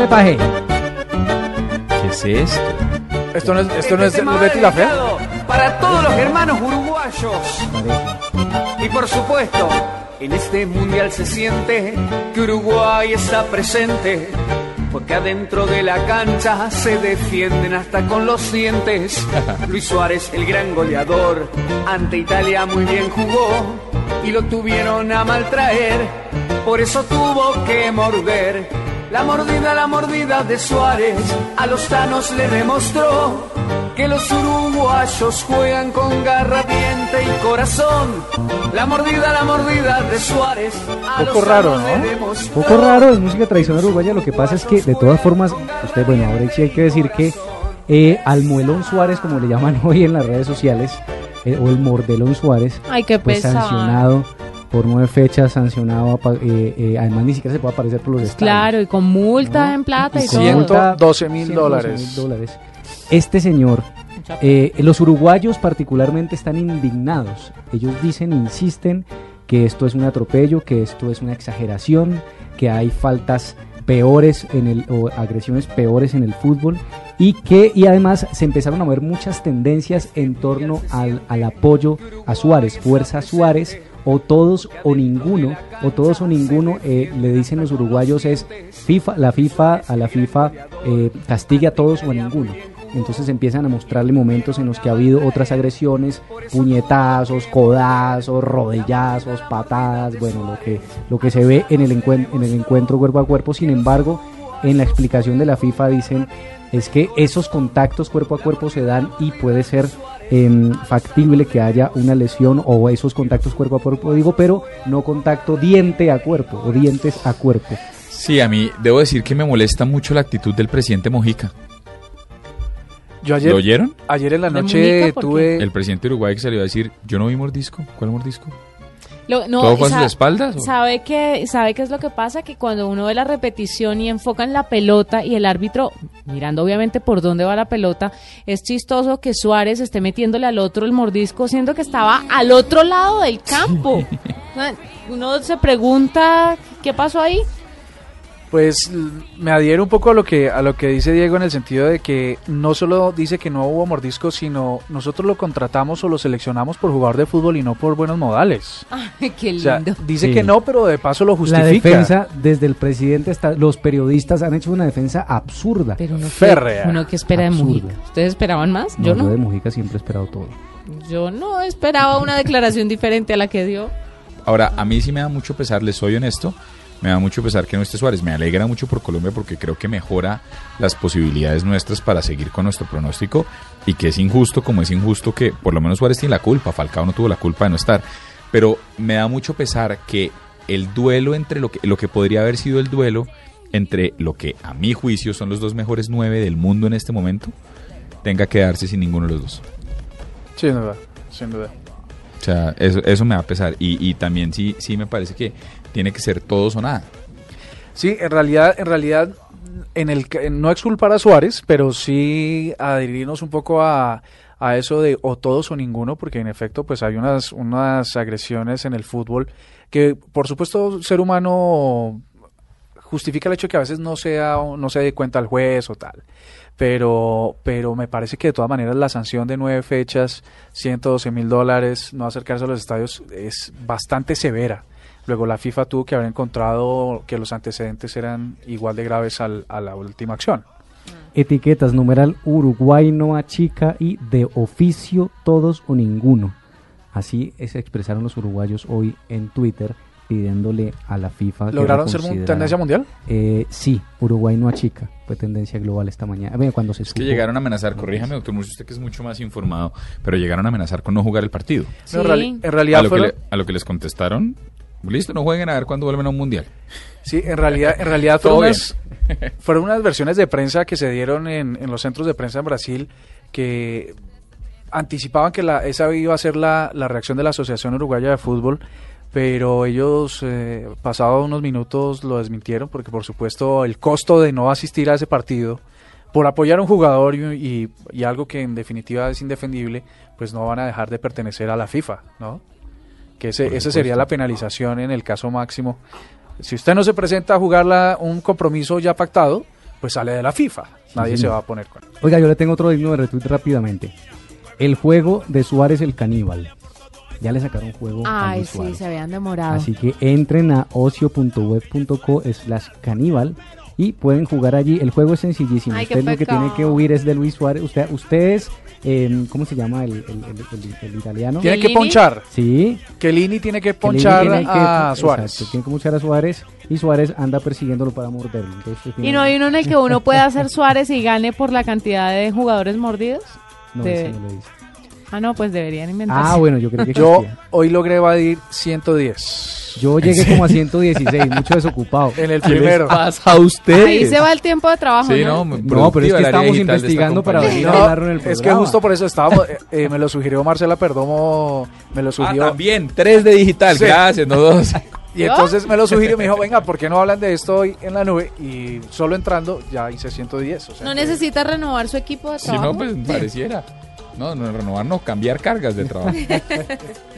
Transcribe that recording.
fue paje. ¿Qué es esto? Esto no es, esto no es Betty la Fea. dedicado Para todos los hermanos uruguayos. Y por supuesto, en este mundial se siente que Uruguay está presente. Porque adentro de la cancha se defienden hasta con los dientes. Luis Suárez, el gran goleador, ante Italia muy bien jugó y lo tuvieron a maltraer. Por eso tuvo que morder. La mordida, la mordida de Suárez a los tanos le demostró que los uruguayos juegan con garra, diente y corazón. La mordida, la mordida de Suárez a Poco los raro, tanos le ¿no? poco raro, es música tradicional uruguaya. Lo que pasa es que, de todas formas, usted, bueno, ahora sí hay que decir que eh, al Muelón Suárez, como le llaman hoy en las redes sociales, eh, o el Mordelón Suárez, Ay, qué pues pesado. sancionado por nueve fechas, sancionado, eh, eh, además ni siquiera se puede aparecer por los estadios. Claro, y con multa en plata y, Y con todo. Ciento- multa, 112 mil 112 dólares. mil dólares. Este señor, eh, los uruguayos particularmente están indignados. Ellos dicen, insisten que esto es un atropello, que esto es una exageración, que hay faltas peores en el o agresiones peores en el fútbol y que y además se empezaron a ver muchas tendencias en torno al, al apoyo a Suárez, fuerza Suárez o todos o ninguno o todos o ninguno eh, le dicen los uruguayos es FIFA la FIFA a la FIFA eh, castigue a todos o a ninguno entonces empiezan a mostrarle momentos en los que ha habido otras agresiones, puñetazos, codazos, rodillazos, patadas, bueno, lo que, lo que se ve en el, en el encuentro cuerpo a cuerpo. Sin embargo, en la explicación de la FIFA dicen es que esos contactos cuerpo a cuerpo se dan y puede ser em, factible que haya una lesión o esos contactos cuerpo a cuerpo, digo, pero no contacto diente a cuerpo o dientes a cuerpo. Sí, a mí debo decir que me molesta mucho la actitud del presidente Mojica. Yo ayer, ¿Lo oyeron? ayer en la ¿De noche tuve... El presidente de Uruguay que salió a decir, yo no vi mordisco. ¿Cuál mordisco? Lo- no, ¿Todo fue a sa- sus espaldas? o? ¿Sabe qué, ¿Sabe qué es lo que pasa? Que cuando uno ve la repetición y enfocan la pelota y el árbitro, mirando obviamente por dónde va la pelota, es chistoso que Suárez esté metiéndole al otro el mordisco, siendo que estaba al otro lado del campo. Uno se pregunta, ¿qué pasó ahí? Pues me adhiero un poco a lo que a lo que dice Diego en el sentido de que no solo dice que no hubo mordisco, sino nosotros lo contratamos o lo seleccionamos por jugador de fútbol y no por buenos modales. Ay, qué O sea, lindo. dice Sí. que no, pero de paso lo La justifica. defensa, desde el presidente hasta los periodistas han hecho una defensa absurda. Pero uno, Férrea. que, uno que espera de. Mujica. ¿Ustedes esperaban más? No, Yo yo no. de Mujica siempre he esperado todo. Yo no esperaba una declaración diferente a la que dio. Ahora, a mí sí me da mucho pesar, les soy honesto, me da mucho pesar que no esté Suárez. Me alegra mucho por Colombia porque creo que mejora las posibilidades nuestras para seguir con nuestro pronóstico y que es injusto como es injusto que por lo menos Suárez tiene la culpa, Falcao no tuvo la culpa de no estar. Pero me da mucho pesar que el duelo entre lo que, lo que podría haber sido el duelo entre lo que a mi juicio son los dos mejores nueve del mundo en este momento, tenga que darse sin ninguno de los dos. Sin duda, sin duda. O sea, eso, eso me va a pesar. Y, y también sí, sí me parece que tiene que ser todos o nada. Sí, en realidad, en realidad, en el no exculpar a Suárez, pero sí adherirnos un poco a, a eso de o todos o ninguno, porque en efecto, pues hay unas, unas agresiones en el fútbol que, por supuesto, ser humano justifica el hecho de que a veces no sea no se dé cuenta al juez o tal pero pero me parece que de todas maneras la sanción de nueve fechas 112 mil dólares no acercarse a los estadios es bastante severa luego la FIFA tuvo que haber encontrado que los antecedentes eran igual de graves al- a la última acción Etiquetas, numeral Uruguay no achica y de oficio todos o ninguno. Así se expresaron los uruguayos hoy en Twitter pidiéndole a la FIFA. que lograron ser tendencia mundial Eh, sí, Uruguay no achica. Fue tendencia global esta mañana. Bueno, cuando se Es que llegaron a amenazar, corríjame doctor Murcia, usted que es mucho más informado, pero llegaron a amenazar con no jugar el partido. No, en, Sí. en A realidad que le- a lo que les contestaron, listo, no jueguen a ver cuándo vuelven a un mundial. sí en realidad en realidad fueron unas, fueron unas versiones de prensa que se dieron en, en los centros de prensa en Brasil que anticipaban que la, esa iba a ser la, la reacción de la Asociación Uruguaya de Fútbol, pero ellos, eh, pasados unos minutos, lo desmintieron porque, por supuesto, el costo de no asistir a ese partido por apoyar a un jugador y, y- y algo que en definitiva es indefendible, pues no van a dejar de pertenecer a la FIFA, ¿no? Que ese, esa sería la penalización en el caso máximo. Si usted no se presenta a jugar la- un compromiso ya pactado, pues sale de la FIFA. Nadie se va a poner con Oiga, yo le tengo otro digno de retweet rápidamente. El juego de Suárez el caníbal. Ya le sacaron juego Ay, sí, Suárez. se habían demorado. Así que entren a ocio.web.co slash caníbal y pueden jugar allí. El juego es sencillísimo. Ay, Usted lo que tiene que huir es de Luis Suárez. Usted, ustedes, eh, ¿cómo se llama el, el- el- el- el italiano? Tiene que ponchar. Sí. Kelini tiene que ponchar tiene que- a exacto, Suárez. tiene que ponchar a Suárez y Suárez anda persiguiéndolo para morderlo. Entonces, ¿Y no hay uno en el que uno pueda hacer Suárez y gane por la cantidad de jugadores mordidos? No, de- ese no lo visto. Ah, no, pues deberían inventarse. Ah, bueno, yo creo que Yo hoy logré evadir 110. Yo llegué como a 116, mucho desocupado. En el ¿Qué les primero. pasa a ustedes? Ahí se va el tiempo de trabajo, Sí, ¿no? no, pero es que estamos investigando para venir a No, hablarlo en el es que programa. justo por eso estábamos, eh, eh, me lo sugirió Marcela Perdomo, me lo Ah, sugirió. también, tres de digital, Sí. gracias, no dos. y entonces me lo sugirió y me dijo, venga, ¿por qué no hablan de esto hoy en la nube? Y solo entrando ya hice 110. O sea, No que- necesita renovar su equipo de Si trabajo. no, pues pareciera. No, no, renovar, no, cambiar cargas de trabajo.